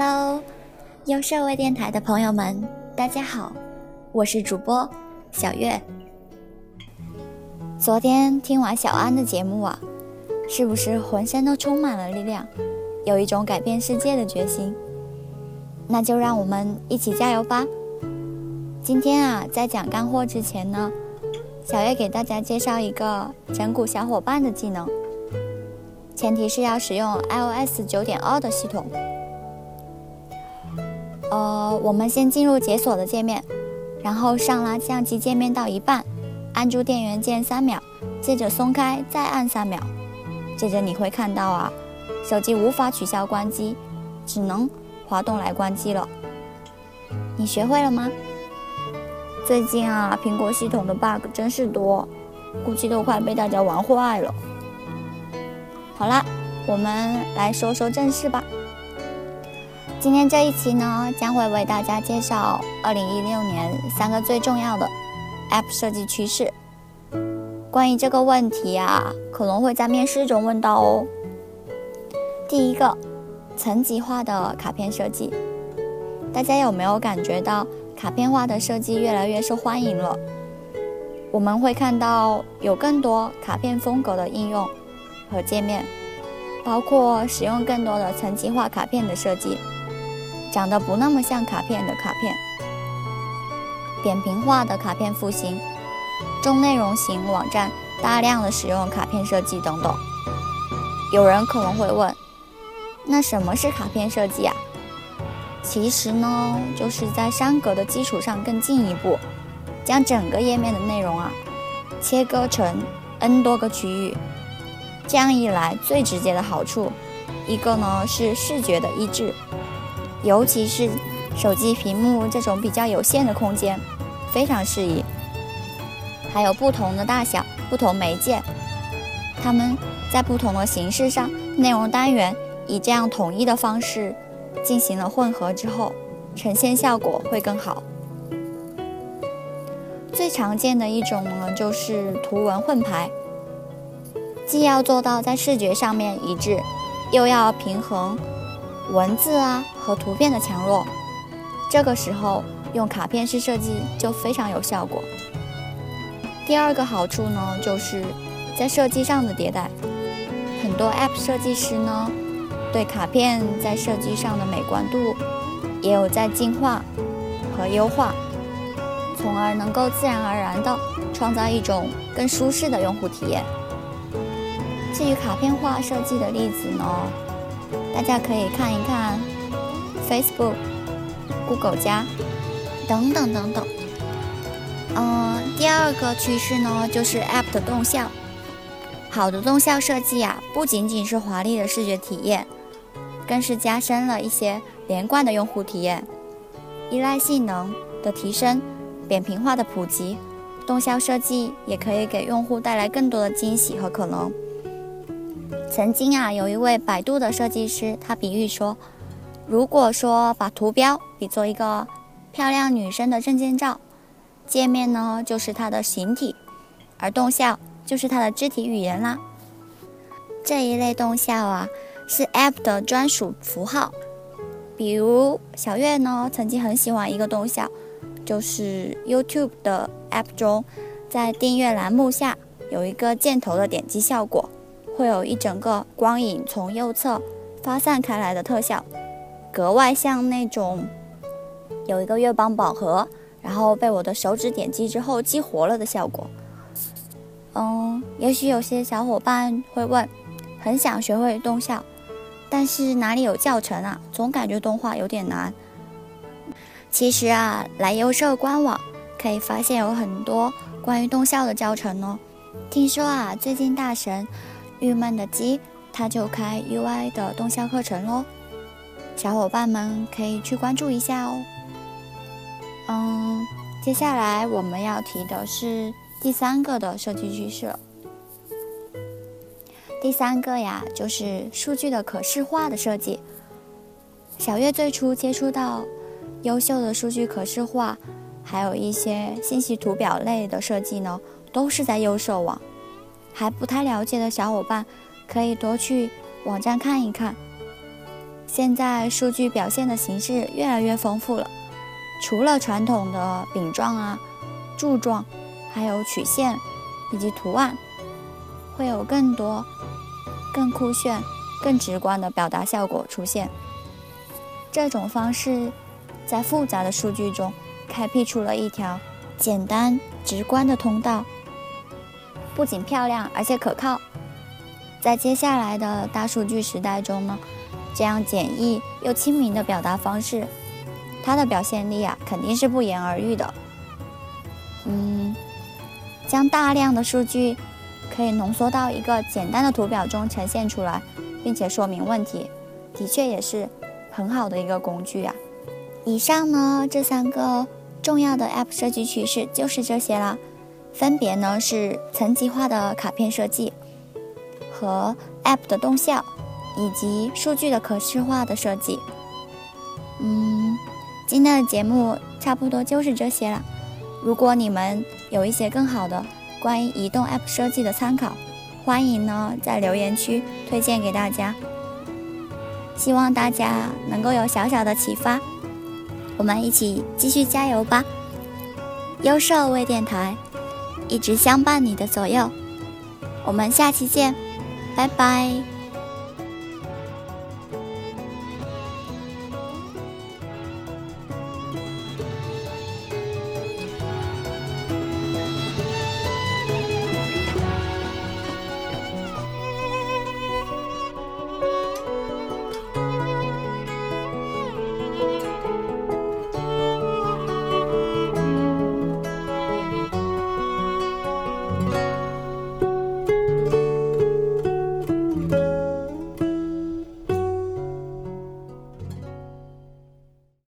Hello，优设微电台的朋友们，大家好，我是主播小月。昨天听完小安的节目啊，是不是浑身都充满了力量，有一种改变世界的决心？那就让我们一起加油吧！今天啊，在讲干货之前呢，小月给大家介绍一个整蛊小伙伴的技能，前提是要使用 iOS 九点二的系统。呃，我们先进入解锁的界面，然后上拉相机界面到一半，按住电源键三秒，接着松开，再按三秒，接着你会看到啊，手机无法取消关机，只能滑动来关机了。你学会了吗？最近啊，苹果系统的 bug 真是多，估计都快被大家玩坏了。好啦，我们来说说正事吧。今天这一期呢，将会为大家介绍二零一六年三个最重要的 App 设计趋势。关于这个问题啊，可能会在面试中问到哦。第一个，层级化的卡片设计，大家有没有感觉到卡片化的设计越来越受欢迎了？我们会看到有更多卡片风格的应用和界面，包括使用更多的层级化卡片的设计。长得不那么像卡片的卡片，扁平化的卡片复兴，中内容型网站大量的使用卡片设计等等。有人可能会问，那什么是卡片设计啊？其实呢，就是在山格的基础上更进一步，将整个页面的内容啊切割成 n 多个区域。这样一来，最直接的好处，一个呢是视觉的一致。尤其是手机屏幕这种比较有限的空间，非常适宜。还有不同的大小、不同媒介，它们在不同的形式上，内容单元以这样统一的方式进行了混合之后，呈现效果会更好。最常见的一种呢，就是图文混排，既要做到在视觉上面一致，又要平衡。文字啊和图片的强弱，这个时候用卡片式设计就非常有效果。第二个好处呢，就是在设计上的迭代，很多 App 设计师呢对卡片在设计上的美观度也有在进化和优化，从而能够自然而然的创造一种更舒适的用户体验。至于卡片化设计的例子呢？大家可以看一看 Facebook、Google 加等等等等。嗯，第二个趋势呢，就是 App 的动效。好的动效设计啊，不仅仅是华丽的视觉体验，更是加深了一些连贯的用户体验。依赖性能的提升、扁平化的普及，动效设计也可以给用户带来更多的惊喜和可能。曾经啊，有一位百度的设计师，他比喻说，如果说把图标比作一个漂亮女生的证件照，界面呢就是它的形体，而动效就是它的肢体语言啦。这一类动效啊，是 App 的专属符号。比如小月呢，曾经很喜欢一个动效，就是 YouTube 的 App 中，在订阅栏目下有一个箭头的点击效果。会有一整个光影从右侧发散开来的特效，格外像那种有一个月光宝盒，然后被我的手指点击之后激活了的效果。嗯，也许有些小伙伴会问，很想学会动效，但是哪里有教程啊？总感觉动画有点难。其实啊，来优设官网可以发现有很多关于动效的教程哦。听说啊，最近大神。郁闷的鸡，他就开 UI 的动效课程喽，小伙伴们可以去关注一下哦。嗯，接下来我们要提的是第三个的设计趋势。第三个呀，就是数据的可视化的设计。小月最初接触到优秀的数据可视化，还有一些信息图表类的设计呢，都是在优设网。还不太了解的小伙伴，可以多去网站看一看。现在数据表现的形式越来越丰富了，除了传统的饼状啊、柱状，还有曲线以及图案，会有更多、更酷炫、更直观的表达效果出现。这种方式在复杂的数据中开辟出了一条简单直观的通道，不仅漂亮，而且可靠。在接下来的大数据时代中呢？这样简易又亲民的表达方式，它的表现力啊肯定是不言而喻的。嗯，将大量的数据可以浓缩到一个简单的图表中呈现出来，并且说明问题，的确也是很好的一个工具啊。以上呢这三个重要的 App 设计趋势就是这些啦，分别呢是层级化的卡片设计和 App 的动效。以及数据的可视化的设计，嗯，今天的节目差不多就是这些了。如果你们有一些更好的关于移动 App 设计的参考，欢迎呢在留言区推荐给大家。希望大家能够有小小的启发，我们一起继续加油吧！优设微电台一直相伴你的左右，我们下期见，拜拜。